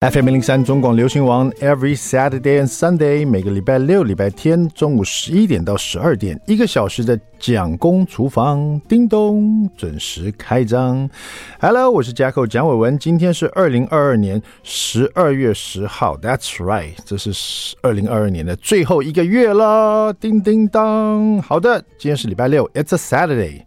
FM 零零三中广流行网，Every Saturday and Sunday，每个礼拜六、礼拜天中午十一点到十二点，一个小时的蒋公厨房，叮咚，准时开张。Hello，我是 Jacko 蒋伟文，今天是二零二二年十二月十号，That's right，这是二零二二年的最后一个月了，叮叮当。好的，今天是礼拜六，It's a Saturday，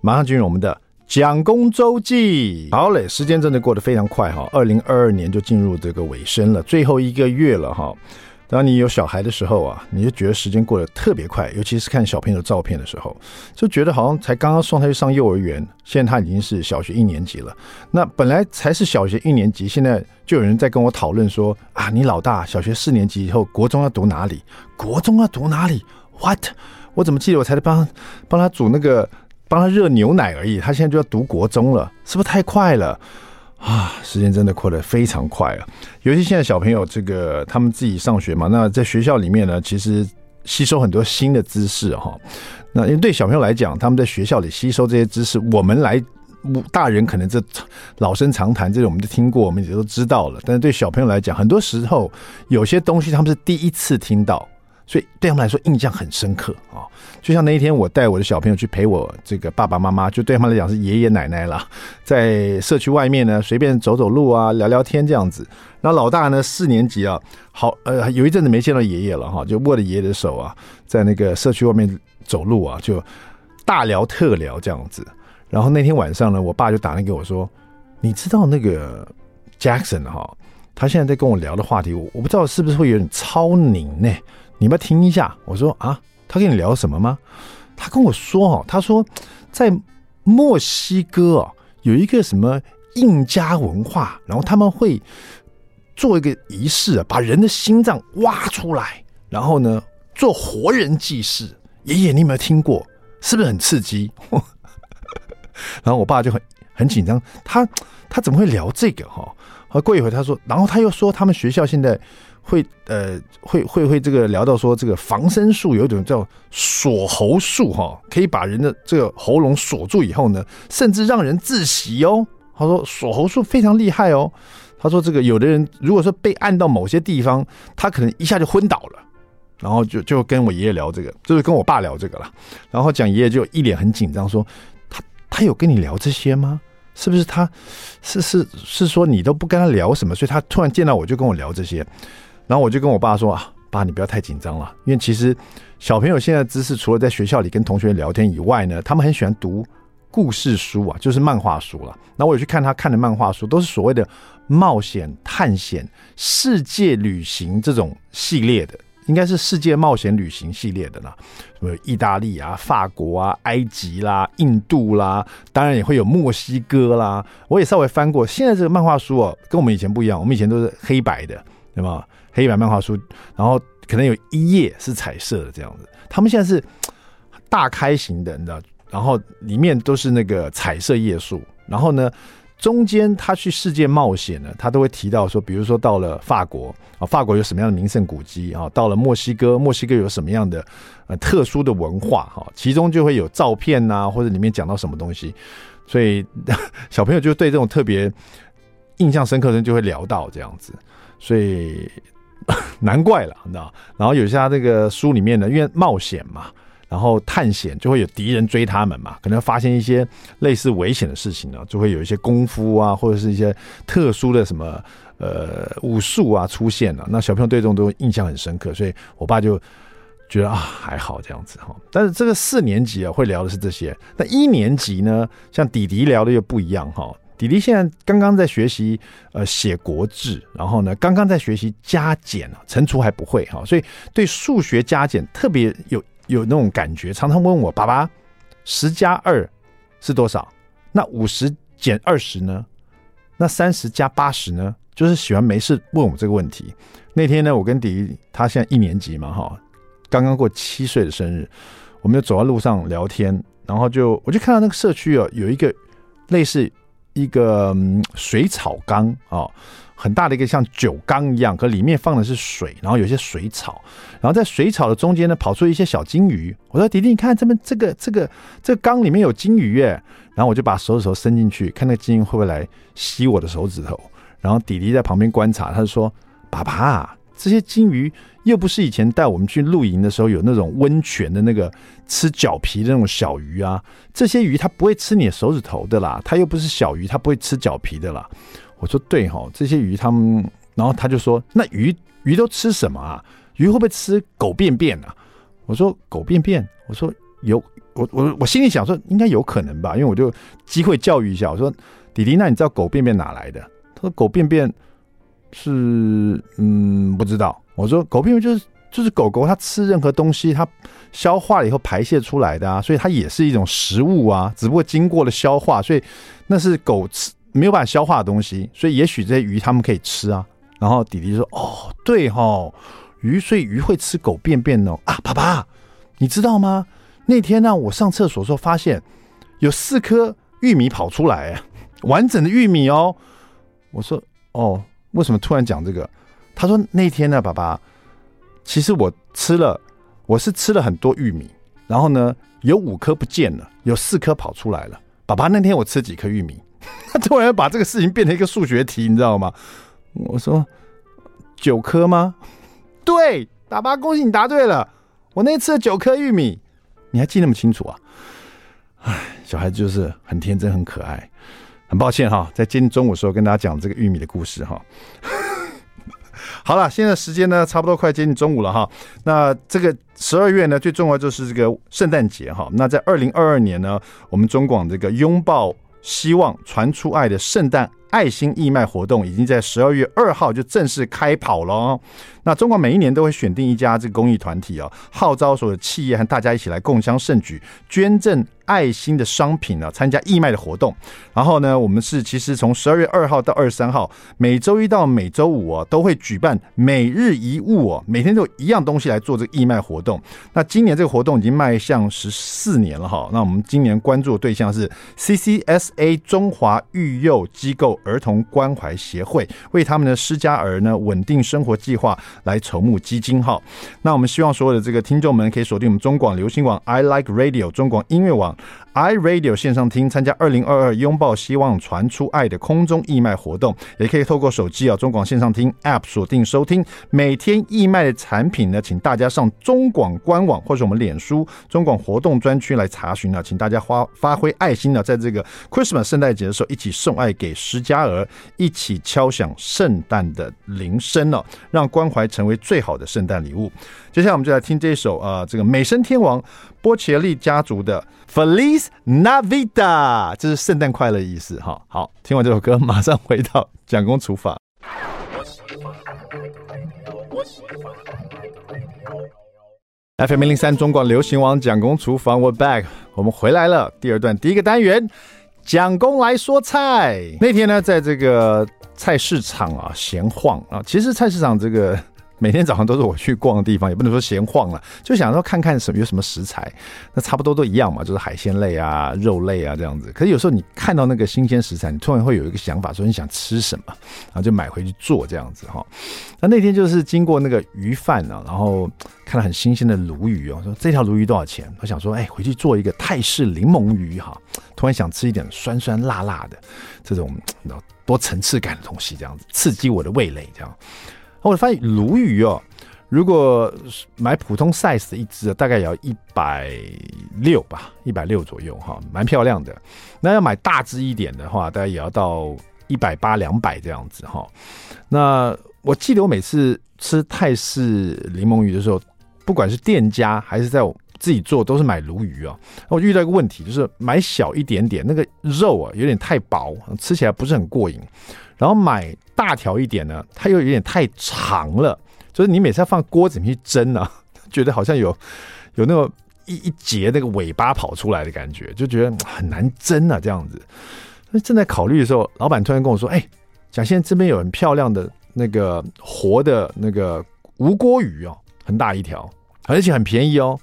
马上进入我们的。蒋公周记，好嘞，时间真的过得非常快哈，二零二二年就进入这个尾声了，最后一个月了哈。当你有小孩的时候啊，你就觉得时间过得特别快，尤其是看小朋友照片的时候，就觉得好像才刚刚送他去上幼儿园，现在他已经是小学一年级了。那本来才是小学一年级，现在就有人在跟我讨论说啊，你老大小学四年级以后国中要读哪里？国中要读哪里？What？我怎么记得我才帮帮他煮那个？帮他热牛奶而已，他现在就要读国中了，是不是太快了啊？时间真的过得非常快啊！尤其现在小朋友这个他们自己上学嘛，那在学校里面呢，其实吸收很多新的知识哈。那因为对小朋友来讲，他们在学校里吸收这些知识，我们来大人可能这老生常谈，这种我们都听过，我们也都知道了。但是对小朋友来讲，很多时候有些东西他们是第一次听到。所以对他们来说印象很深刻啊，就像那一天我带我的小朋友去陪我这个爸爸妈妈，就对他们来讲是爷爷奶奶啦，在社区外面呢随便走走路啊，聊聊天这样子。那老大呢四年级啊，好呃有一阵子没见到爷爷了哈，就握着爷爷的手啊，在那个社区外面走路啊，就大聊特聊这样子。然后那天晚上呢，我爸就打电话给我说，你知道那个 Jackson 哈，他现在在跟我聊的话题，我我不知道是不是会有点超龄呢？你们听一下，我说啊，他跟你聊什么吗？他跟我说哦，他说在墨西哥啊有一个什么印加文化，然后他们会做一个仪式啊，把人的心脏挖出来，然后呢做活人祭祀。爷爷，你有没有听过？是不是很刺激？然后我爸就很很紧张，他他怎么会聊这个哈？啊，过一会他说，然后他又说他们学校现在。会呃会会会这个聊到说这个防身术有一种叫锁喉术哈，可以把人的这个喉咙锁住以后呢，甚至让人窒息哦。他说锁喉术非常厉害哦。他说这个有的人如果说被按到某些地方，他可能一下就昏倒了。然后就就跟我爷爷聊这个，就是跟我爸聊这个了。然后讲爷爷就一脸很紧张说，他他有跟你聊这些吗？是不是他是是是说你都不跟他聊什么，所以他突然见到我就跟我聊这些。然后我就跟我爸说啊，爸，你不要太紧张了，因为其实小朋友现在知识除了在学校里跟同学聊天以外呢，他们很喜欢读故事书啊，就是漫画书了。那我有去看他看的漫画书，都是所谓的冒险、探险、世界旅行这种系列的，应该是世界冒险旅行系列的啦，什么意大利啊、法国啊、埃及啦、印度啦，当然也会有墨西哥啦。我也稍微翻过，现在这个漫画书哦，跟我们以前不一样，我们以前都是黑白的，对吗？黑白漫画书，然后可能有一页是彩色的这样子。他们现在是大开型的，你知道，然后里面都是那个彩色页数。然后呢，中间他去世界冒险呢，他都会提到说，比如说到了法国啊，法国有什么样的名胜古迹啊？到了墨西哥，墨西哥有什么样的呃特殊的文化哈？其中就会有照片呐，或者里面讲到什么东西，所以 小朋友就对这种特别印象深刻的人就会聊到这样子，所以。难怪了，你知道？然后有些他这个书里面呢，因为冒险嘛，然后探险就会有敌人追他们嘛，可能发现一些类似危险的事情呢，就会有一些功夫啊，或者是一些特殊的什么呃武术啊出现了。那小朋友对这种都印象很深刻，所以我爸就觉得啊还好这样子哈。但是这个四年级啊会聊的是这些，那一年级呢，像弟弟聊的又不一样哈。弟弟现在刚刚在学习呃写国字，然后呢刚刚在学习加减啊，乘除还不会哈，所以对数学加减特别有有那种感觉，常常问我爸爸，十加二是多少？那五十减二十呢？那三十加八十呢？就是喜欢没事问我这个问题。那天呢，我跟弟弟他现在一年级嘛哈，刚刚过七岁的生日，我们就走在路上聊天，然后就我就看到那个社区哦，有一个类似。一个水草缸啊，很大的一个像酒缸一样，可里面放的是水，然后有些水草，然后在水草的中间呢，跑出一些小金鱼。我说：“弟弟，你看这边这个这个这个缸里面有金鱼耶。”然后我就把手指头伸进去，看那个金鱼会不会来吸我的手指头。然后弟弟在旁边观察，他就说：“爸爸，这些金鱼又不是以前带我们去露营的时候有那种温泉的那个吃脚皮的那种小鱼啊，这些鱼它不会吃你的手指头的啦，它又不是小鱼，它不会吃脚皮的啦。”我说：“对哈，这些鱼它们……”然后他就说：“那鱼鱼都吃什么啊？鱼会不会吃狗便便啊？”我说：“狗便便。”我说：“有。”我我我心里想说，应该有可能吧，因为我就机会教育一下，我说：“弟弟，那你知道狗便便哪来的？”他说：“狗便便是嗯，不知道。”我说：“狗便便就是就是狗狗它吃任何东西，它消化了以后排泄出来的啊，所以它也是一种食物啊，只不过经过了消化，所以那是狗吃没有办法消化的东西，所以也许这些鱼它们可以吃啊。”然后弟弟说：“哦，对齁，鱼，所以鱼会吃狗便便哦啊，爸爸，你知道吗？”那天呢，我上厕所的时候发现有四颗玉米跑出来，完整的玉米哦。我说：“哦，为什么突然讲这个？”他说：“那天呢，爸爸，其实我吃了，我是吃了很多玉米，然后呢，有五颗不见了，有四颗跑出来了。爸爸，那天我吃几颗玉米？”他 突然把这个事情变成一个数学题，你知道吗？我说：“九颗吗？”对，爸爸，恭喜你答对了，我那天吃了九颗玉米。你还记那么清楚啊？哎，小孩子就是很天真，很可爱。很抱歉哈，在今天中午时候跟大家讲这个玉米的故事哈。好了，现在时间呢差不多快接近中午了哈。那这个十二月呢，最重要就是这个圣诞节哈。那在二零二二年呢，我们中广这个拥抱希望传出爱的圣诞爱心义卖活动，已经在十二月二号就正式开跑了哦。那中国每一年都会选定一家这个公益团体哦，号召所有企业和大家一起来共襄盛举，捐赠爱心的商品呢，参加义卖的活动。然后呢，我们是其实从十二月二号到二十三号，每周一到每周五哦，都会举办每日一物哦，每天都有一样东西来做这个义卖活动。那今年这个活动已经迈向十四年了哈。那我们今年关注的对象是 CCSA 中华育幼机构儿童关怀协会，为他们的施加儿呢稳定生活计划。来筹募基金号，那我们希望所有的这个听众们可以锁定我们中广流行网 I Like Radio 中广音乐网 I Radio 线上听，参加二零二二拥抱希望传出爱的空中义卖活动，也可以透过手机啊中广线上听 App 锁定收听。每天义卖的产品呢，请大家上中广官网或者我们脸书中广活动专区来查询啊，请大家发发挥爱心呢，在这个 Christmas 圣诞节的时候，一起送爱给施家儿，一起敲响圣诞的铃声哦，让关怀。成为最好的圣诞礼物。接下来我们就来听这首啊、呃，这个美声天王波切利家族的 Feliz Navidad，这是圣诞快乐的意思哈。好，听完这首歌，马上回到蒋公厨房。FM 零零三中广流行网蒋公厨房，We're back，我们回来了。第二段第一个单元，蒋公来说菜。那天呢，在这个菜市场啊闲晃啊，其实菜市场这个。每天早上都是我去逛的地方，也不能说闲晃了，就想说看看什么有什么食材，那差不多都一样嘛，就是海鲜类啊、肉类啊这样子。可是有时候你看到那个新鲜食材，你突然会有一个想法，说你想吃什么，然后就买回去做这样子哈。那那天就是经过那个鱼贩啊，然后看到很新鲜的鲈鱼哦，说这条鲈鱼多少钱？我想说，哎，回去做一个泰式柠檬鱼哈。突然想吃一点酸酸辣辣的这种多层次感的东西，这样子刺激我的味蕾，这样。我发现鲈鱼哦，如果买普通 size 的一只，大概也要一百六吧，一百六左右哈，蛮漂亮的。那要买大只一点的话，大概也要到一百八、两百这样子哈。那我记得我每次吃泰式柠檬鱼的时候，不管是店家还是在我自己做，都是买鲈鱼啊。我遇到一个问题，就是买小一点点，那个肉啊有点太薄，吃起来不是很过瘾。然后买大条一点呢，它又有点太长了，就是你每次要放锅子里面去蒸啊，觉得好像有有那个一一节那个尾巴跑出来的感觉，就觉得很难蒸啊，这样子。那正在考虑的时候，老板突然跟我说：“哎，蒋先生这边有很漂亮的那个活的那个无锅鱼哦，很大一条，而且很便宜哦。”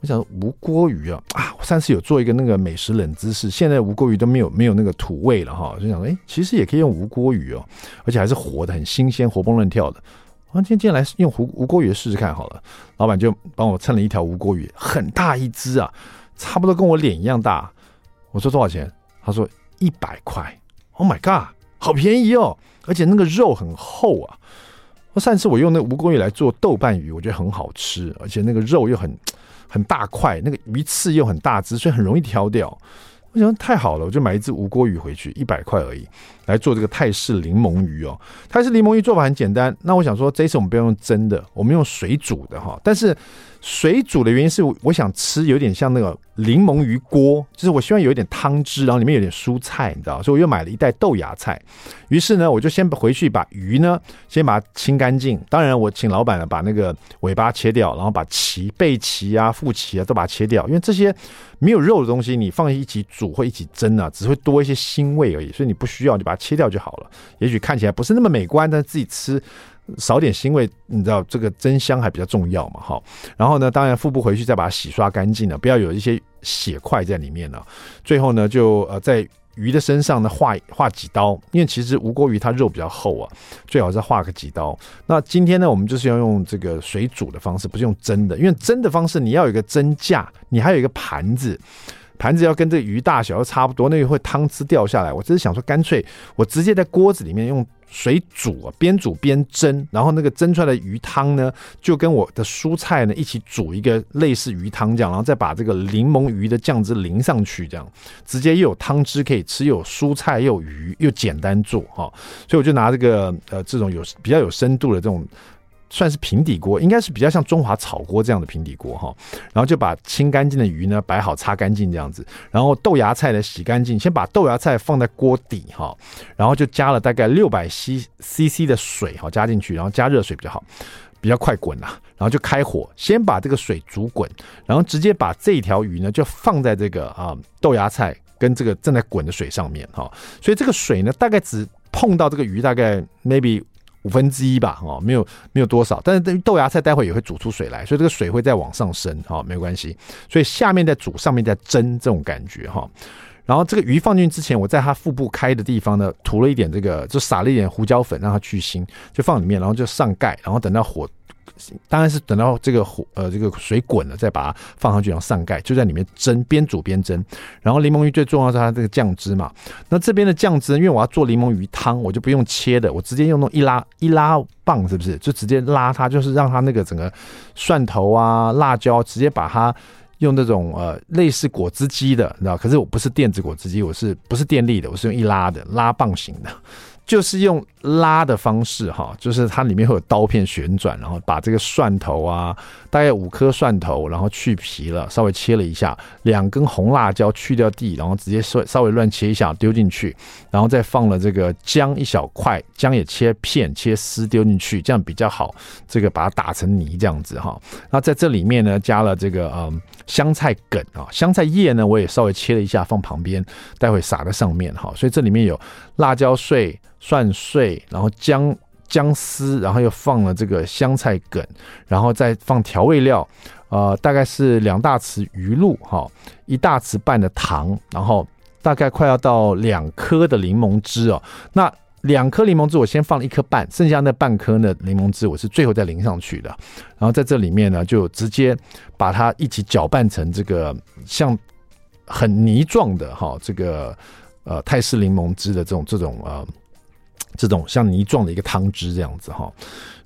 我想说吴锅鱼啊啊！我上次有做一个那个美食冷知识，现在吴锅鱼都没有没有那个土味了哈，就想说哎，其实也可以用吴锅鱼哦，而且还是活的，很新鲜，活蹦乱跳的。我今天来用吴吴锅鱼试试看好了。老板就帮我称了一条吴锅鱼，很大一只啊，差不多跟我脸一样大。我说多少钱？他说一百块。Oh my god，好便宜哦！而且那个肉很厚啊。我上次我用那个吴锅鱼来做豆瓣鱼，我觉得很好吃，而且那个肉又很很大块，那个鱼刺又很大只，所以很容易挑掉。我想太好了，我就买一只无锅鱼回去，一百块而已，来做这个泰式柠檬鱼哦。泰式柠檬鱼做法很简单，那我想说这一次我们不要用蒸的，我们用水煮的哈。但是水煮的原因是，我想吃有点像那个。柠檬鱼锅，就是我希望有一点汤汁，然后里面有点蔬菜，你知道，所以我又买了一袋豆芽菜。于是呢，我就先回去把鱼呢，先把它清干净。当然，我请老板呢把那个尾巴切掉，然后把鳍、背鳍啊、腹鳍啊都把它切掉，因为这些没有肉的东西，你放一起煮或一起蒸啊，只会多一些腥味而已。所以你不需要，就把它切掉就好了。也许看起来不是那么美观，但是自己吃。少点腥味，你知道这个真香还比较重要嘛？哈，然后呢，当然腹部回去再把它洗刷干净了，不要有一些血块在里面了。最后呢，就呃在鱼的身上呢划划几刀，因为其实吴郭鱼它肉比较厚啊，最好是划个几刀。那今天呢，我们就是要用这个水煮的方式，不是用蒸的，因为蒸的方式你要有一个蒸架，你还有一个盘子。盘子要跟这鱼大小要差不多，那个会汤汁掉下来。我只是想说，干脆我直接在锅子里面用水煮啊，边煮边蒸，然后那个蒸出来的鱼汤呢，就跟我的蔬菜呢一起煮一个类似鱼汤这样，然后再把这个柠檬鱼的酱汁淋上去，这样直接又有汤汁可以吃，又有蔬菜又有鱼，又简单做哈。所以我就拿这个呃这种有比较有深度的这种。算是平底锅，应该是比较像中华炒锅这样的平底锅哈。然后就把清干净的鱼呢摆好，擦干净这样子。然后豆芽菜呢洗干净，先把豆芽菜放在锅底哈，然后就加了大概六百 c c 的水哈加进去，然后加热水比较好，比较快滚呐。然后就开火，先把这个水煮滚，然后直接把这条鱼呢就放在这个啊豆芽菜跟这个正在滚的水上面哈。所以这个水呢大概只碰到这个鱼，大概 maybe。五分之一吧，哦，没有没有多少，但是豆芽菜待会也会煮出水来，所以这个水会再往上升，哈，没关系。所以下面在煮，上面在蒸，这种感觉，哈。然后这个鱼放进去之前，我在它腹部开的地方呢，涂了一点这个，就撒了一点胡椒粉，让它去腥，就放里面，然后就上盖，然后等到火。当然是等到这个火呃这个水滚了，再把它放上去，然后上盖，就在里面蒸，边煮边蒸。然后柠檬鱼最重要是它这个酱汁嘛。那这边的酱汁，因为我要做柠檬鱼汤，我就不用切的，我直接用那种一拉一拉棒，是不是？就直接拉它，就是让它那个整个蒜头啊、辣椒，直接把它用那种呃类似果汁机的，你知道？可是我不是电子果汁机，我是不是电力的？我是用一拉的拉棒型的。就是用拉的方式哈，就是它里面会有刀片旋转，然后把这个蒜头啊，大概五颗蒜头，然后去皮了，稍微切了一下，两根红辣椒去掉蒂，然后直接稍稍微乱切一下丢进去，然后再放了这个姜一小块，姜也切片切丝丢进去，这样比较好，这个把它打成泥这样子哈。那在这里面呢，加了这个嗯香菜梗啊，香菜叶呢我也稍微切了一下放旁边，待会撒在上面哈。所以这里面有辣椒碎。蒜碎，然后姜姜丝，然后又放了这个香菜梗，然后再放调味料，呃，大概是两大匙鱼露哈，一大匙半的糖，然后大概快要到两颗的柠檬汁哦。那两颗柠檬汁我先放了一颗半，剩下那半颗呢柠檬汁我是最后再淋上去的。然后在这里面呢，就直接把它一起搅拌成这个像很泥状的哈，这个呃泰式柠檬汁的这种这种呃。这种像泥状的一个汤汁这样子哈，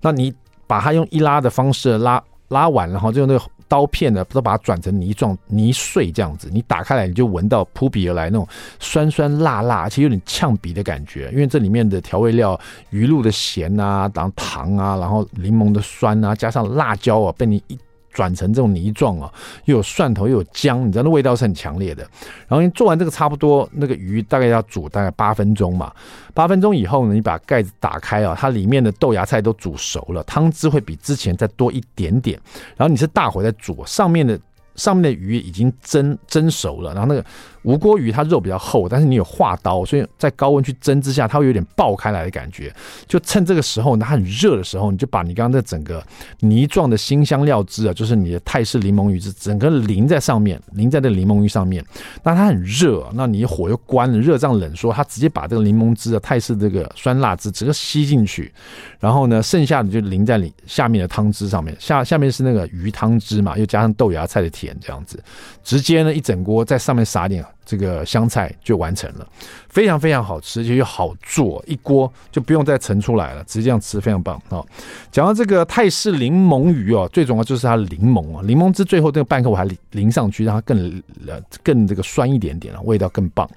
那你把它用一拉的方式拉拉完，然后就用那个刀片呢，都把它转成泥状泥碎这样子，你打开来你就闻到扑鼻而来那种酸酸辣辣，而且有点呛鼻的感觉，因为这里面的调味料鱼露的咸啊，然后糖啊，然后柠檬的酸啊，加上辣椒啊，被你一。转成这种泥状啊，又有蒜头又有姜，你知道那味道是很强烈的。然后你做完这个差不多，那个鱼大概要煮大概八分钟嘛。八分钟以后呢，你把盖子打开啊，它里面的豆芽菜都煮熟了，汤汁会比之前再多一点点。然后你是大火在煮，上面的。上面的鱼已经蒸蒸熟了，然后那个吴锅鱼它肉比较厚，但是你有划刀，所以在高温去蒸之下，它会有点爆开来的感觉。就趁这个时候，它很热的时候，你就把你刚刚的整个泥状的辛香料汁啊，就是你的泰式柠檬鱼汁，整个淋在上面，淋在这个柠檬鱼上面。那它很热，那你火又关了，热胀冷缩，它直接把这个柠檬汁啊，泰式这个酸辣汁整个吸进去，然后呢，剩下的就淋在你下面的汤汁上面。下下面是那个鱼汤汁嘛，又加上豆芽菜的。甜这样子，直接呢一整锅在上面撒点这个香菜就完成了，非常非常好吃，而且又好做，一锅就不用再盛出来了，直接这样吃非常棒啊！讲到这个泰式柠檬鱼哦，最重要就是它柠檬啊，柠檬汁最后这个半颗我还淋上去，让它更呃更这个酸一点点了，味道更棒。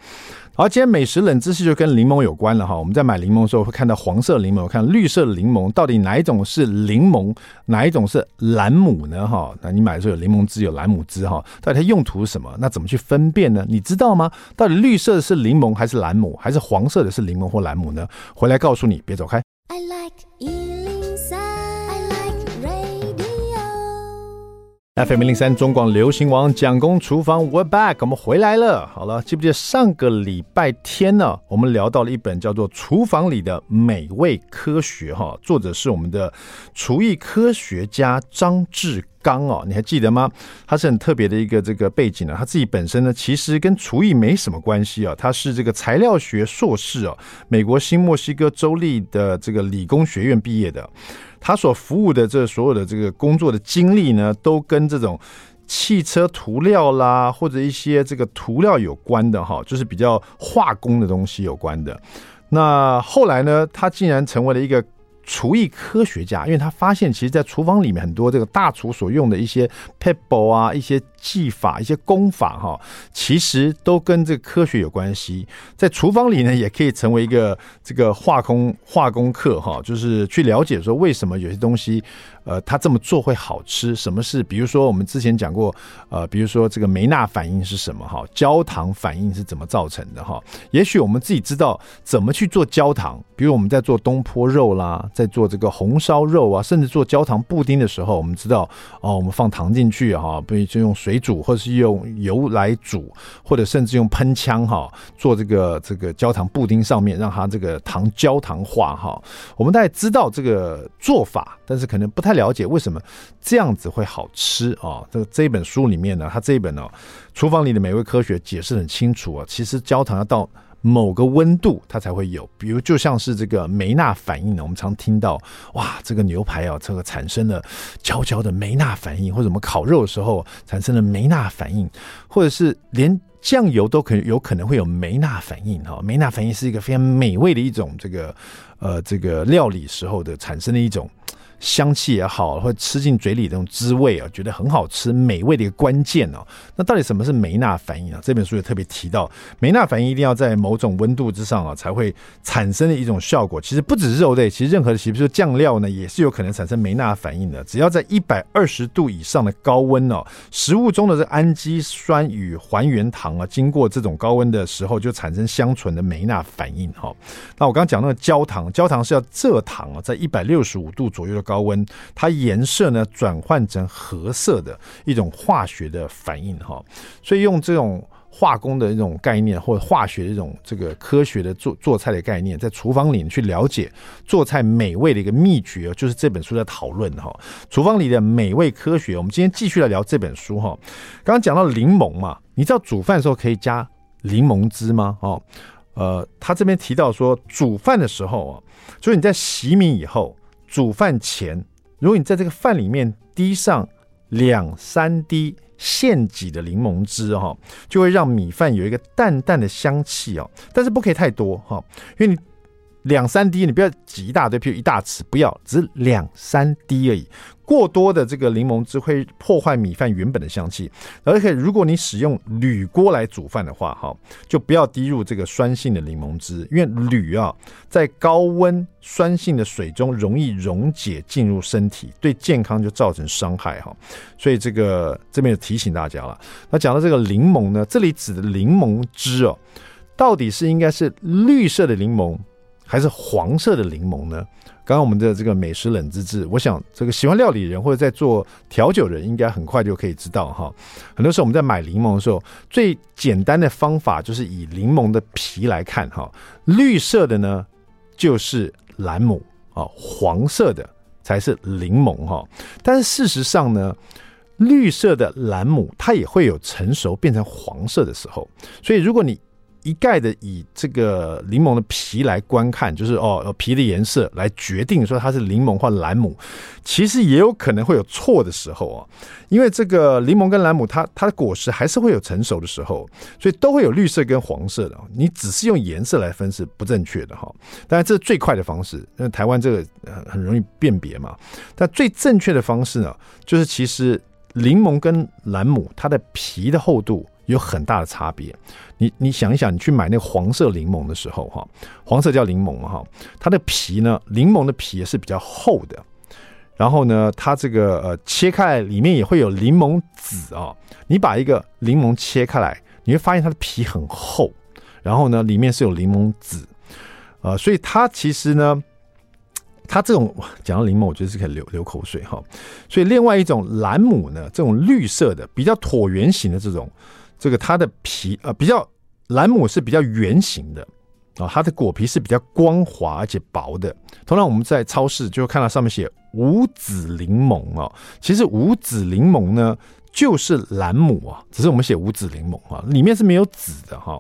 好，今天美食冷知识就跟柠檬有关了哈。我们在买柠檬的时候会看到黄色柠檬，看绿色柠檬，到底哪一种是柠檬，哪一种是蓝姆呢？哈，那你买的时候有柠檬汁，有蓝姆汁哈，到底它用途是什么？那怎么去分辨呢？你知道吗？到底绿色的是柠檬还是蓝姆，还是黄色的是柠檬或蓝姆呢？回来告诉你，别走开。I like FM 零零三中广流行王蒋公厨房，We're back，我们回来了。好了，记不记得上个礼拜天呢？我们聊到了一本叫做《厨房里的美味科学》哈，作者是我们的厨艺科学家张志刚哦，你还记得吗？他是很特别的一个这个背景呢。他自己本身呢，其实跟厨艺没什么关系啊。他是这个材料学硕士哦，美国新墨西哥州立的这个理工学院毕业的。他所服务的这所有的这个工作的经历呢，都跟这种汽车涂料啦，或者一些这个涂料有关的哈，就是比较化工的东西有关的。那后来呢，他竟然成为了一个。厨艺科学家，因为他发现，其实，在厨房里面很多这个大厨所用的一些 pebble 啊，一些技法、一些功法，哈，其实都跟这个科学有关系。在厨房里呢，也可以成为一个这个化工化工课，哈，就是去了解说为什么有些东西。呃，他这么做会好吃？什么是？比如说我们之前讲过，呃，比如说这个梅纳反应是什么？哈，焦糖反应是怎么造成的？哈，也许我们自己知道怎么去做焦糖，比如我们在做东坡肉啦，在做这个红烧肉啊，甚至做焦糖布丁的时候，我们知道哦，我们放糖进去哈，不就用水煮，或是用油来煮，或者甚至用喷枪哈，做这个这个焦糖布丁上面让它这个糖焦糖化哈。我们大家知道这个做法，但是可能不太。了解为什么这样子会好吃啊？这这本书里面呢，它这一本呢，厨房里的美味科学解释很清楚啊。其实焦糖要到某个温度它才会有，比如就像是这个梅纳反应呢，我们常听到哇，这个牛排啊，这个产生了焦焦的梅纳反应，或者我们烤肉的时候产生了梅纳反应，或者是连酱油都可有可能会有梅纳反应哈。梅纳反应是一个非常美味的一种这个呃这个料理时候的产生的一种。香气也好，或吃进嘴里的这种滋味啊，觉得很好吃、美味的一个关键哦。那到底什么是梅纳反应啊？这本书也特别提到，梅纳反应一定要在某种温度之上啊，才会产生的一种效果。其实不止肉类，其实任何的，比如酱料呢，也是有可能产生梅纳反应的。只要在一百二十度以上的高温哦，食物中的这氨基酸与还原糖啊，经过这种高温的时候，就产生相存的梅纳反应哈。那我刚刚讲那个焦糖，焦糖是要蔗糖啊，在一百六十五度左右的高高温，它颜色呢转换成褐色的一种化学的反应哈，所以用这种化工的一种概念或者化学的一种这个科学的做做菜的概念，在厨房里去了解做菜美味的一个秘诀，就是这本书在讨论哈。厨房里的美味科学，我们今天继续来聊这本书哈。刚刚讲到柠檬嘛，你知道煮饭的时候可以加柠檬汁吗？哦，呃，他这边提到说，煮饭的时候啊，就是你在洗米以后。煮饭前，如果你在这个饭里面滴上两三滴现挤的柠檬汁哈，就会让米饭有一个淡淡的香气哦。但是不可以太多哈，因为你两三滴，你不要挤一大堆，譬如一大匙，不要，只是两三滴而已。过多的这个柠檬汁会破坏米饭原本的香气，而且如果你使用铝锅来煮饭的话，哈，就不要滴入这个酸性的柠檬汁，因为铝啊在高温酸性的水中容易溶解进入身体，对健康就造成伤害哈。所以这个这边提醒大家了。那讲到这个柠檬呢，这里指的柠檬汁哦，到底是应该是绿色的柠檬还是黄色的柠檬呢？刚刚我们的这个美食冷知识，我想这个喜欢料理人或者在做调酒人，应该很快就可以知道哈。很多时候我们在买柠檬的时候，最简单的方法就是以柠檬的皮来看哈，绿色的呢就是兰姆啊，黄色的才是柠檬哈。但是事实上呢，绿色的兰姆它也会有成熟变成黄色的时候，所以如果你一概的以这个柠檬的皮来观看，就是哦，皮的颜色来决定说它是柠檬或兰姆，其实也有可能会有错的时候啊。因为这个柠檬跟兰姆它，它的果实还是会有成熟的时候，所以都会有绿色跟黄色的。你只是用颜色来分是不正确的哈。当然这是最快的方式，因为台湾这个很容易辨别嘛。但最正确的方式呢，就是其实柠檬跟兰姆它的皮的厚度有很大的差别。你你想一想，你去买那个黄色柠檬的时候哈，黄色叫柠檬哈，它的皮呢，柠檬的皮也是比较厚的。然后呢，它这个呃切开里面也会有柠檬籽啊、你把一个柠檬切开来，你会发现它的皮很厚，然后呢里面是有柠檬籽，呃，所以它其实呢，它这种讲到柠檬，我觉得是可以流流口水哈、所以另外一种蓝姆呢，这种绿色的比较椭圆形的这种，这个它的皮呃比较兰姆是比较圆形的。啊，它的果皮是比较光滑而且薄的。通常我们在超市就会看到上面写五籽柠檬啊，其实五籽柠檬呢就是兰姆啊，只是我们写五籽柠檬啊，里面是没有籽的哈。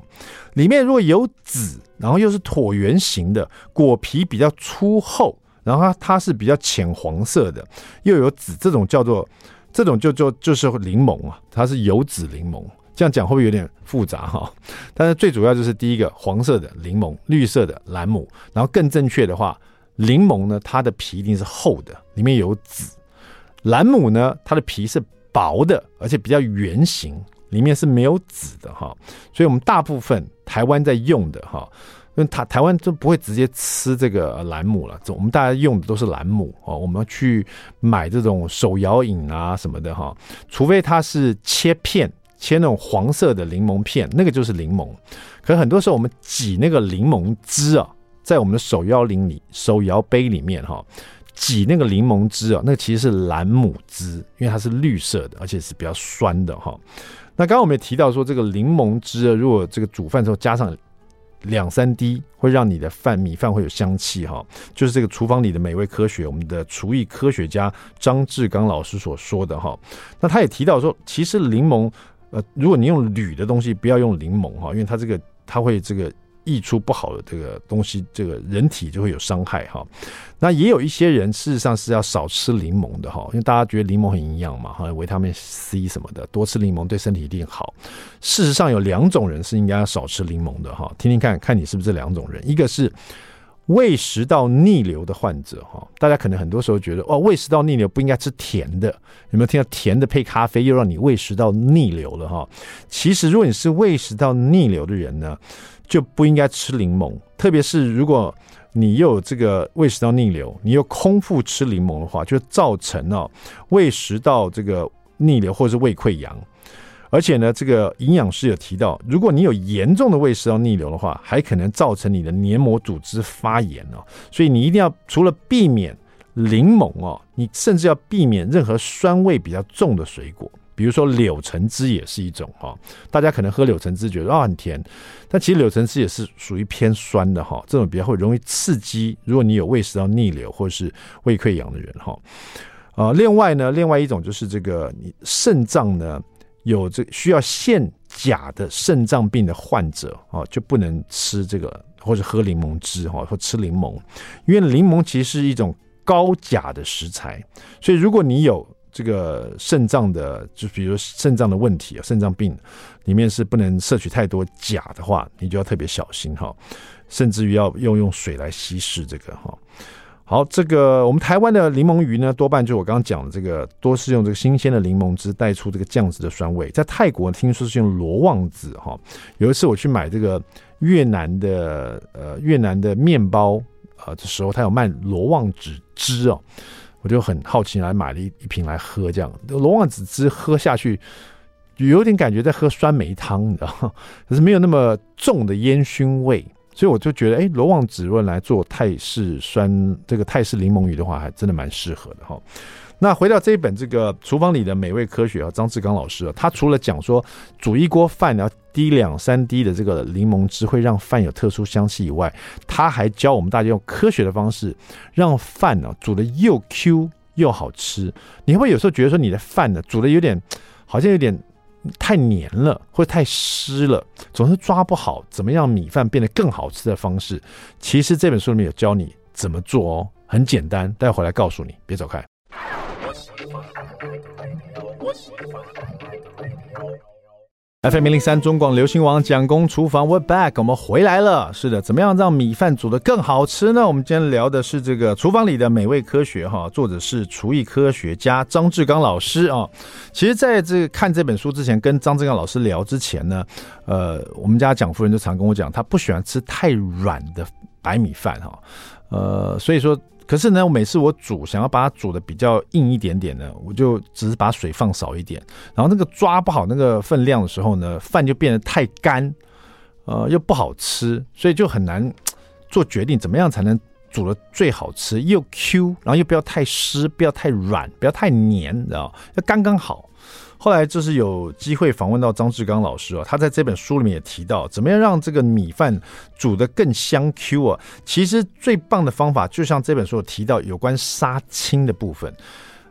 里面如果有籽，然后又是椭圆形的，果皮比较粗厚，然后它它是比较浅黄色的，又有籽，这种叫做这种就就就是柠檬啊，它是有籽柠檬。这样讲会不会有点复杂哈？但是最主要就是第一个黄色的柠檬，绿色的兰姆，然后更正确的话，柠檬呢，它的皮一定是厚的，里面有籽；兰姆呢，它的皮是薄的，而且比较圆形，里面是没有籽的哈。所以我们大部分台湾在用的哈，因为台台湾就不会直接吃这个兰姆了，我们大家用的都是兰姆哦。我们要去买这种手摇饮啊什么的哈，除非它是切片。切那种黄色的柠檬片，那个就是柠檬。可很多时候我们挤那个柠檬汁啊，在我们的手摇铃里、手摇杯里面哈，挤那个柠檬汁啊，那个其实是兰姆汁，因为它是绿色的，而且是比较酸的哈。那刚刚我们也提到说，这个柠檬汁啊如果这个煮饭的时候加上两三滴会让你的饭米饭会有香气哈，就是这个厨房里的美味科学，我们的厨艺科学家张志刚老师所说的哈。那他也提到说，其实柠檬呃，如果你用铝的东西，不要用柠檬哈，因为它这个它会这个溢出不好的这个东西，这个人体就会有伤害哈。那也有一些人事实上是要少吃柠檬的哈，因为大家觉得柠檬很营养嘛，哈，维他命 C 什么的，多吃柠檬对身体一定好。事实上有两种人是应该要少吃柠檬的哈，听听看看你是不是这两种人，一个是。胃食道逆流的患者，哈，大家可能很多时候觉得，哦，胃食道逆流不应该吃甜的，有没有听到甜的配咖啡又让你胃食道逆流了，哈？其实，如果你是胃食道逆流的人呢，就不应该吃柠檬，特别是如果你又有这个胃食道逆流，你又空腹吃柠檬的话，就造成了胃食道这个逆流或者是胃溃疡。而且呢，这个营养师有提到，如果你有严重的胃食道逆流的话，还可能造成你的黏膜组织发炎哦。所以你一定要除了避免柠檬哦，你甚至要避免任何酸味比较重的水果，比如说柳橙汁也是一种哈。大家可能喝柳橙汁觉得啊很甜，但其实柳橙汁也是属于偏酸的哈。这种比较会容易刺激，如果你有胃食道逆流或是胃溃疡的人哈。啊，另外呢，另外一种就是这个你肾脏呢。有这需要限钾的肾脏病的患者啊，就不能吃这个或者喝柠檬汁哈，或吃柠檬，因为柠檬其实是一种高钾的食材，所以如果你有这个肾脏的，就比如肾脏的问题啊，肾脏病里面是不能摄取太多钾的话，你就要特别小心哈，甚至于要用用水来稀释这个哈。好，这个我们台湾的柠檬鱼呢，多半就我刚刚讲的这个，多是用这个新鲜的柠檬汁带出这个酱汁的酸味。在泰国听说是用罗望子哈，有一次我去买这个越南的呃越南的面包啊的时候，他有卖罗望子汁哦，我就很好奇来买了一一瓶来喝，这样罗望子汁喝下去，有点感觉在喝酸梅汤，你知道，可是没有那么重的烟熏味。所以我就觉得，哎，罗望子润来做泰式酸这个泰式柠檬鱼的话，还真的蛮适合的哈。那回到这一本这个厨房里的美味科学啊，张志刚老师啊，他除了讲说煮一锅饭要滴两三滴的这个柠檬汁会让饭有特殊香气以外，他还教我们大家用科学的方式让饭呢煮的又 Q 又好吃。你会有时候觉得说你的饭呢煮的有点好像有点太黏了，或太湿了，总是抓不好怎么样米饭变得更好吃的方式。其实这本书里面有教你怎么做哦，很简单，待会回来告诉你，别走开。FM 零零三中广流行网蒋公厨房，We're back，我们回来了。是的，怎么样让米饭煮得更好吃呢？我们今天聊的是这个厨房里的美味科学哈，作者是厨艺科学家张志刚老师啊。其实，在这看这本书之前，跟张志刚老师聊之前呢，呃，我们家蒋夫人就常跟我讲，她不喜欢吃太软的白米饭哈，呃，所以说。可是呢，我每次我煮想要把它煮的比较硬一点点呢，我就只是把水放少一点，然后那个抓不好那个分量的时候呢，饭就变得太干，呃，又不好吃，所以就很难做决定，怎么样才能煮的最好吃，又 Q，然后又不要太湿，不要太软，不要太黏，你知道，要刚刚好。后来就是有机会访问到张志刚老师哦，他在这本书里面也提到，怎么样让这个米饭煮得更香 Q 啊？其实最棒的方法，就像这本书有提到有关杀青的部分。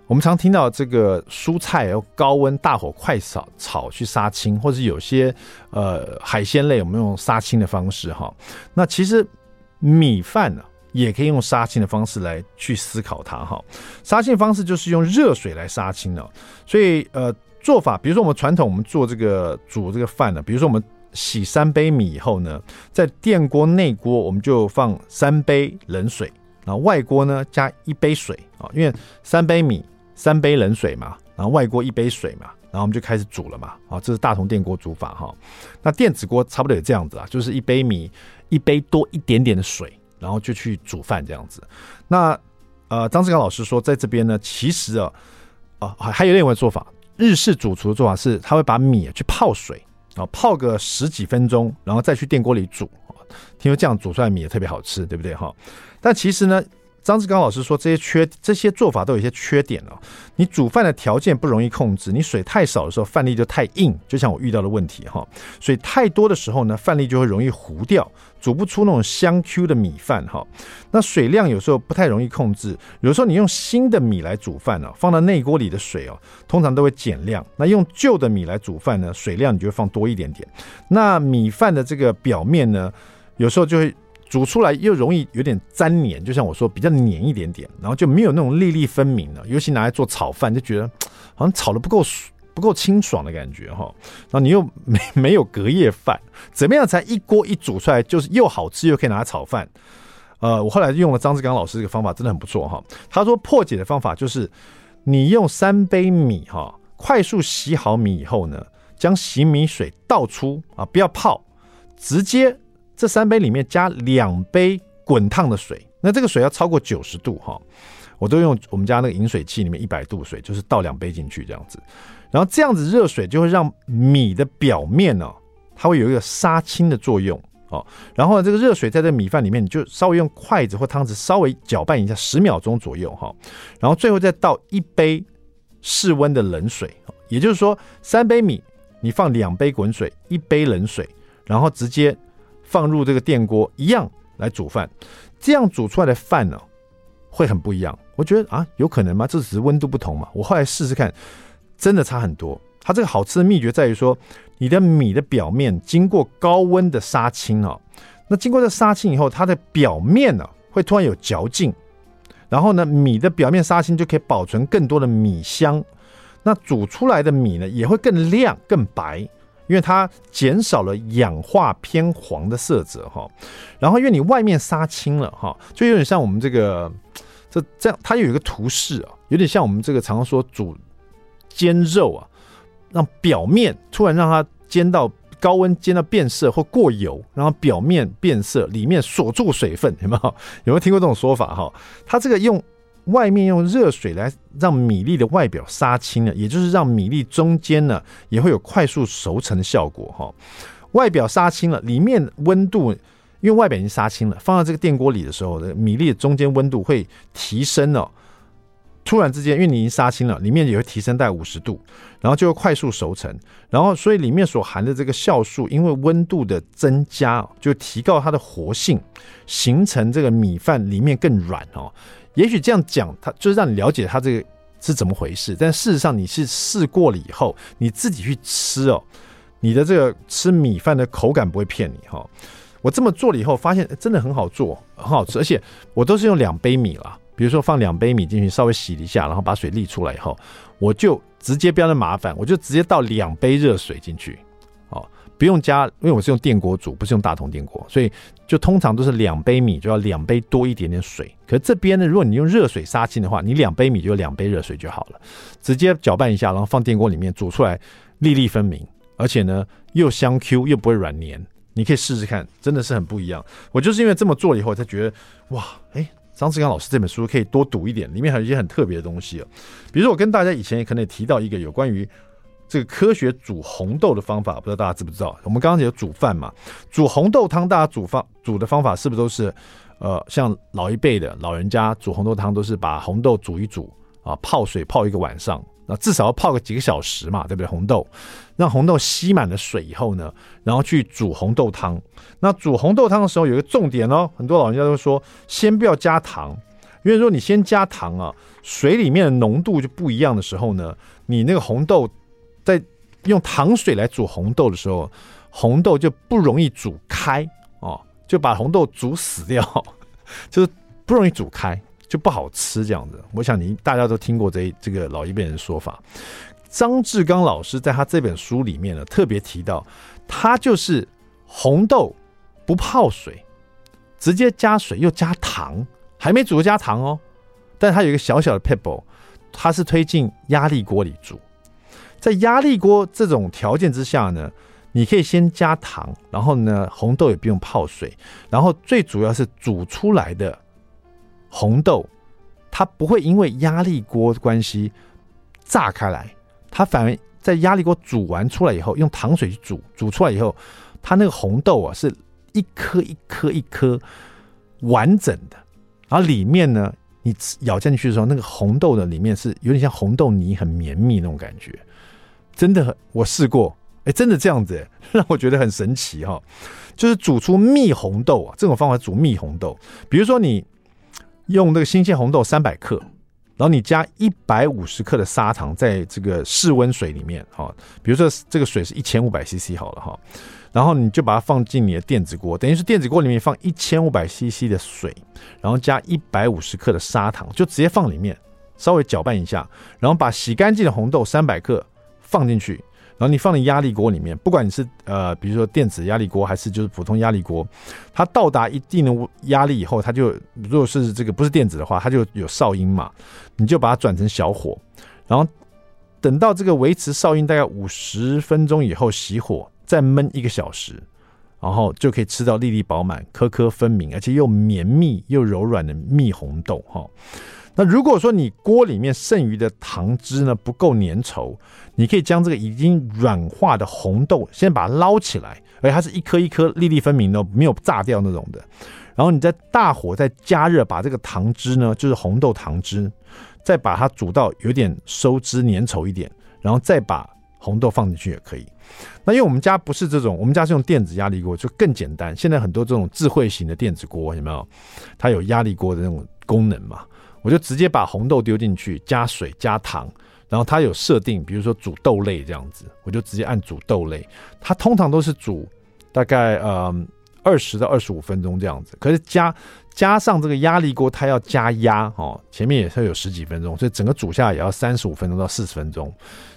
我们常听到这个蔬菜要高温大火快炒炒去杀青，或者有些呃海鲜类，我们用杀青的方式哈。那其实米饭呢，也可以用杀青的方式来去思考它哈。杀青方式就是用热水来杀青的，所以呃。做法，比如说我们传统，我们做这个煮这个饭呢，比如说我们洗三杯米以后呢，在电锅内锅我们就放三杯冷水，然后外锅呢加一杯水啊，因为三杯米三杯冷水嘛，然后外锅一杯水嘛，然后我们就开始煮了嘛，啊，这是大同电锅煮法哈。那电子锅差不多也这样子啊，就是一杯米一杯多一点点的水，然后就去煮饭这样子。那呃，张志刚老师说，在这边呢，其实啊啊还有另外一个做法。日式主厨的做法是，他会把米去泡水啊，泡个十几分钟，然后再去电锅里煮。听说这样煮出来米也特别好吃，对不对哈？但其实呢。张志刚老师说，这些缺这些做法都有一些缺点哦。你煮饭的条件不容易控制，你水太少的时候，饭粒就太硬，就像我遇到的问题哈。水太多的时候呢，饭粒就会容易糊掉，煮不出那种香 Q 的米饭哈。那水量有时候不太容易控制，有时候你用新的米来煮饭呢，放到内锅里的水哦，通常都会减量。那用旧的米来煮饭呢，水量你就会放多一点点。那米饭的这个表面呢，有时候就会。煮出来又容易有点粘黏，就像我说比较黏一点点，然后就没有那种粒粒分明了。尤其拿来做炒饭，就觉得好像炒的不够不够清爽的感觉哈。然后你又没没有隔夜饭，怎么样才一锅一煮出来就是又好吃又可以拿来炒饭？呃，我后来用了张志刚老师这个方法，真的很不错哈。他说破解的方法就是你用三杯米哈，快速洗好米以后呢，将洗米水倒出啊，不要泡，直接。这三杯里面加两杯滚烫的水，那这个水要超过九十度哈，我都用我们家那个饮水器里面一百度水，就是倒两杯进去这样子，然后这样子热水就会让米的表面呢，它会有一个杀青的作用哦，然后呢，这个热水在这米饭里面，你就稍微用筷子或汤匙稍微搅拌一下十秒钟左右哈，然后最后再倒一杯室温的冷水，也就是说三杯米你放两杯滚水，一杯冷水，然后直接。放入这个电锅一样来煮饭，这样煮出来的饭呢，会很不一样。我觉得啊，有可能吗？这只是温度不同嘛。我后来试试看，真的差很多。它这个好吃的秘诀在于说，你的米的表面经过高温的杀青啊，那经过这杀青以后，它的表面呢会突然有嚼劲，然后呢，米的表面杀青就可以保存更多的米香，那煮出来的米呢也会更亮更白。因为它减少了氧化偏黄的色泽哈，然后因为你外面杀青了哈，就有点像我们这个这这样，它有一个图示啊，有点像我们这个常说煮煎肉啊，让表面突然让它煎到高温煎到变色或过油，然后表面变色，里面锁住水分，有没有？有没有听过这种说法哈？它这个用。外面用热水来让米粒的外表杀青了，也就是让米粒中间呢也会有快速熟成的效果哈。外表杀青了，里面温度因为外表已经杀青了，放到这个电锅里的时候，米粒的中间温度会提升哦。突然之间，因为你已经杀青了，里面也会提升到五十度，然后就会快速熟成。然后所以里面所含的这个酵素，因为温度的增加，就提高它的活性，形成这个米饭里面更软哦。也许这样讲，它就是让你了解它这个是怎么回事，但事实上你是试过了以后，你自己去吃哦，你的这个吃米饭的口感不会骗你哈。我这么做了以后，发现真的很好做，很好吃，而且我都是用两杯米啦，比如说放两杯米进去，稍微洗一下，然后把水沥出来以后，我就直接不要那麻烦，我就直接倒两杯热水进去。哦不用加，因为我是用电锅煮，不是用大铜电锅，所以就通常都是两杯米就要两杯多一点点水。可是这边呢，如果你用热水杀青的话，你两杯米就两杯热水就好了，直接搅拌一下，然后放电锅里面煮出来，粒粒分明，而且呢又香 Q 又不会软黏。你可以试试看，真的是很不一样。我就是因为这么做了以后，才觉得哇，哎，张志刚老师这本书可以多读一点，里面还有一些很特别的东西哦。比如说我跟大家以前也可能也提到一个有关于。这个科学煮红豆的方法，不知道大家知不知道？我们刚刚有煮饭嘛，煮红豆汤，大家煮方煮的方法是不是都是，呃，像老一辈的老人家煮红豆汤，都是把红豆煮一煮啊，泡水泡一个晚上，那至少要泡个几个小时嘛，对不对？红豆让红豆吸满了水以后呢，然后去煮红豆汤。那煮红豆汤的时候有一个重点哦，很多老人家都说，先不要加糖，因为说你先加糖啊，水里面的浓度就不一样的时候呢，你那个红豆。在用糖水来煮红豆的时候，红豆就不容易煮开哦，就把红豆煮死掉，就是不容易煮开，就不好吃这样子。我想你大家都听过这这个老一辈人的说法。张志刚老师在他这本书里面呢，特别提到，他就是红豆不泡水，直接加水又加糖，还没煮加糖哦。但他有一个小小的 pebble，，他是推进压力锅里煮。在压力锅这种条件之下呢，你可以先加糖，然后呢，红豆也不用泡水，然后最主要是煮出来的红豆，它不会因为压力锅关系炸开来，它反而在压力锅煮完出来以后，用糖水去煮，煮出来以后，它那个红豆啊是一颗一颗一颗完整的，然后里面呢，你咬进去的时候，那个红豆的里面是有点像红豆泥，很绵密那种感觉。真的，我试过，哎，真的这样子，让我觉得很神奇哈。就是煮出蜜红豆啊，这种方法煮蜜红豆，比如说你用那个新鲜红豆三百克，然后你加一百五十克的砂糖在这个室温水里面哈，比如说这个水是一千五百 CC 好了哈，然后你就把它放进你的电子锅，等于是电子锅里面放一千五百 CC 的水，然后加一百五十克的砂糖，就直接放里面，稍微搅拌一下，然后把洗干净的红豆三百克。放进去，然后你放在压力锅里面，不管你是呃，比如说电子压力锅还是就是普通压力锅，它到达一定的压力以后，它就如果是这个不是电子的话，它就有哨音嘛，你就把它转成小火，然后等到这个维持哨音大概五十分钟以后熄火，再焖一个小时，然后就可以吃到粒粒饱满、颗颗分明，而且又绵密又柔软的蜜红豆哈。那如果说你锅里面剩余的糖汁呢不够粘稠，你可以将这个已经软化的红豆先把它捞起来，而且它是一颗一颗粒粒分明的，没有炸掉那种的。然后你在大火再加热，把这个糖汁呢，就是红豆糖汁，再把它煮到有点收汁粘稠一点，然后再把红豆放进去也可以。那因为我们家不是这种，我们家是用电子压力锅，就更简单。现在很多这种智慧型的电子锅有没有？它有压力锅的那种功能嘛？我就直接把红豆丢进去，加水加糖，然后它有设定，比如说煮豆类这样子，我就直接按煮豆类。它通常都是煮大概呃二十到二十五分钟这样子，可是加加上这个压力锅，它要加压哦，前面也是有十几分钟，所以整个煮下来也要三十五分钟到四十分钟。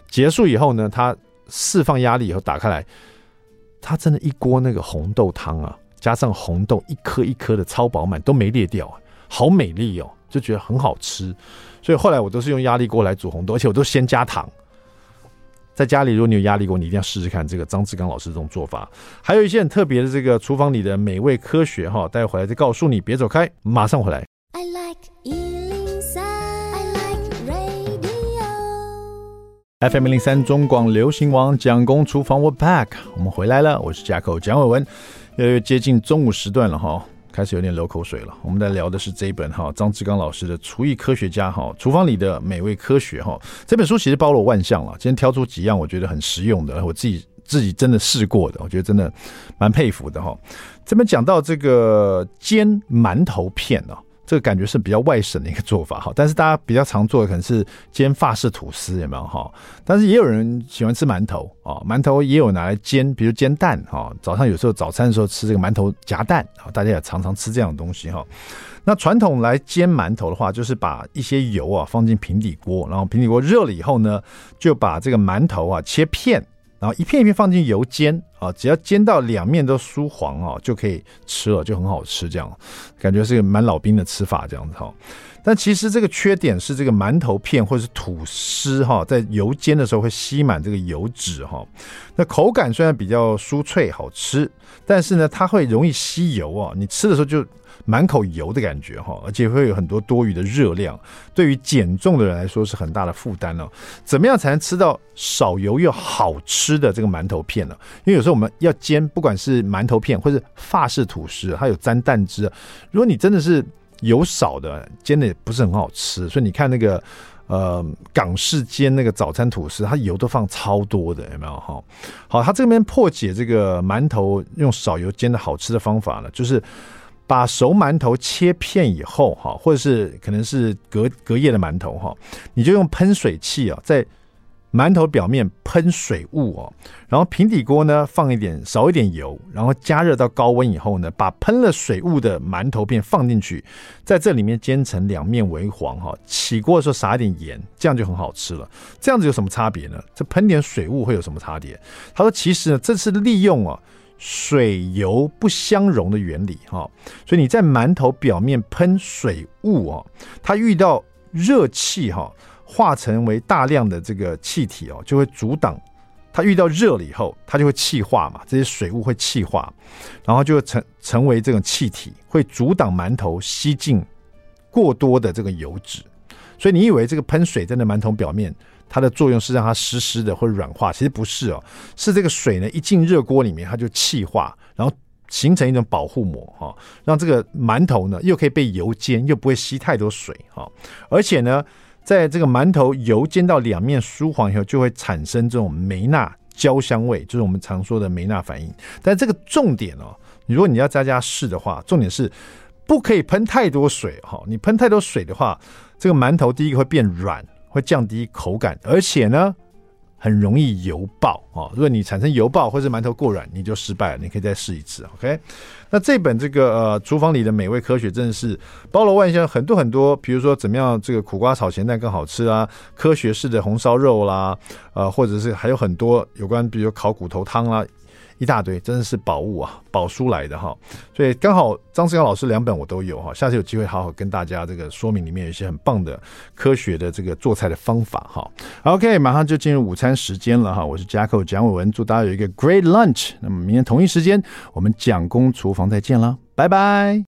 结束以后呢，它释放压力以后打开来，它真的一锅那个红豆汤啊，加上红豆一颗一颗的超饱满，都没裂掉，好美丽哦。就觉得很好吃，所以后来我都是用压力锅来煮红豆，而且我都先加糖。在家里，如果你有压力锅，你一定要试试看这个张志刚老师这种做法。还有一些很特别的这个厨房里的美味科学哈，待会回来再告诉你。别走开，马上回来。I like 103, I like radio. FM 零零三中广流行王蒋公厨房，We're back，我们回来了，我是 Jacko 蒋伟文，越来越接近中午时段了哈。开始有点流口水了。我们在聊的是这一本哈，张志刚老师的《厨艺科学家》哈，厨房里的美味科学哈。这本书其实包罗万象了。今天挑出几样我觉得很实用的，我自己自己真的试过的，我觉得真的蛮佩服的哈。这边讲到这个煎馒头片啊，这个感觉是比较外省的一个做法哈，但是大家比较常做的可能是煎法式吐司，有没有哈？但是也有人喜欢吃馒头啊，馒头也有拿来煎，比如煎蛋哈。早上有时候早餐的时候吃这个馒头夹蛋啊，大家也常常吃这样的东西哈。那传统来煎馒头的话，就是把一些油啊放进平底锅，然后平底锅热了以后呢，就把这个馒头啊切片。然后一片一片放进油煎啊，只要煎到两面都酥黄啊，就可以吃了，就很好吃。这样感觉是个蛮老兵的吃法这样子哈。但其实这个缺点是这个馒头片或者是吐司哈，在油煎的时候会吸满这个油脂哈。那口感虽然比较酥脆好吃，但是呢，它会容易吸油啊。你吃的时候就。满口油的感觉哈，而且会有很多多余的热量，对于减重的人来说是很大的负担哦。怎么样才能吃到少油又好吃的这个馒头片呢？因为有时候我们要煎，不管是馒头片或是法式吐司，它有沾蛋汁。如果你真的是油少的，煎的也不是很好吃。所以你看那个呃港式煎那个早餐吐司，它油都放超多的，有没有哈？好，它这边破解这个馒头用少油煎的好吃的方法呢，就是。把熟馒头切片以后，哈，或者是可能是隔隔夜的馒头，哈，你就用喷水器啊，在馒头表面喷水雾哦，然后平底锅呢放一点少一点油，然后加热到高温以后呢，把喷了水雾的馒头片放进去，在这里面煎成两面微黄，哈，起锅的时候撒一点盐，这样就很好吃了。这样子有什么差别呢？这喷点水雾会有什么差别？他说，其实呢，这是利用啊。水油不相容的原理哈，所以你在馒头表面喷水雾哦，它遇到热气哈，化成为大量的这个气体哦，就会阻挡它遇到热了以后，它就会气化嘛，这些水雾会气化，然后就会成成为这种气体，会阻挡馒头吸进过多的这个油脂，所以你以为这个喷水在那馒头表面，它的作用是让它湿湿的或软化，其实不是哦，是这个水呢一进热锅里面，它就气化，然后形成一种保护膜哈，让这个馒头呢又可以被油煎，又不会吸太多水哈，而且呢，在这个馒头油煎到两面酥黄以后，就会产生这种梅纳焦香味，就是我们常说的梅纳反应。但这个重点哦，如果你要在家试的话，重点是不可以喷太多水哈，你喷太多水的话，这个馒头第一个会变软。会降低口感，而且呢，很容易油爆啊！如果你产生油爆或者馒头过软，你就失败了。你可以再试一次，OK？那这本这个呃厨房里的美味科学真的是包罗万象，很多很多，比如说怎么样这个苦瓜炒咸蛋更好吃啊，科学式的红烧肉啦，呃，或者是还有很多有关，比如烤骨头汤啦。一大堆，真的是宝物啊，宝书来的哈，所以刚好张志刚老师两本我都有哈，下次有机会好好跟大家这个说明里面有一些很棒的科学的这个做菜的方法哈。OK，马上就进入午餐时间了哈，我是 jack 蒋伟文，祝大家有一个 Great Lunch。那么明天同一时间我们蒋公厨房再见了，拜拜。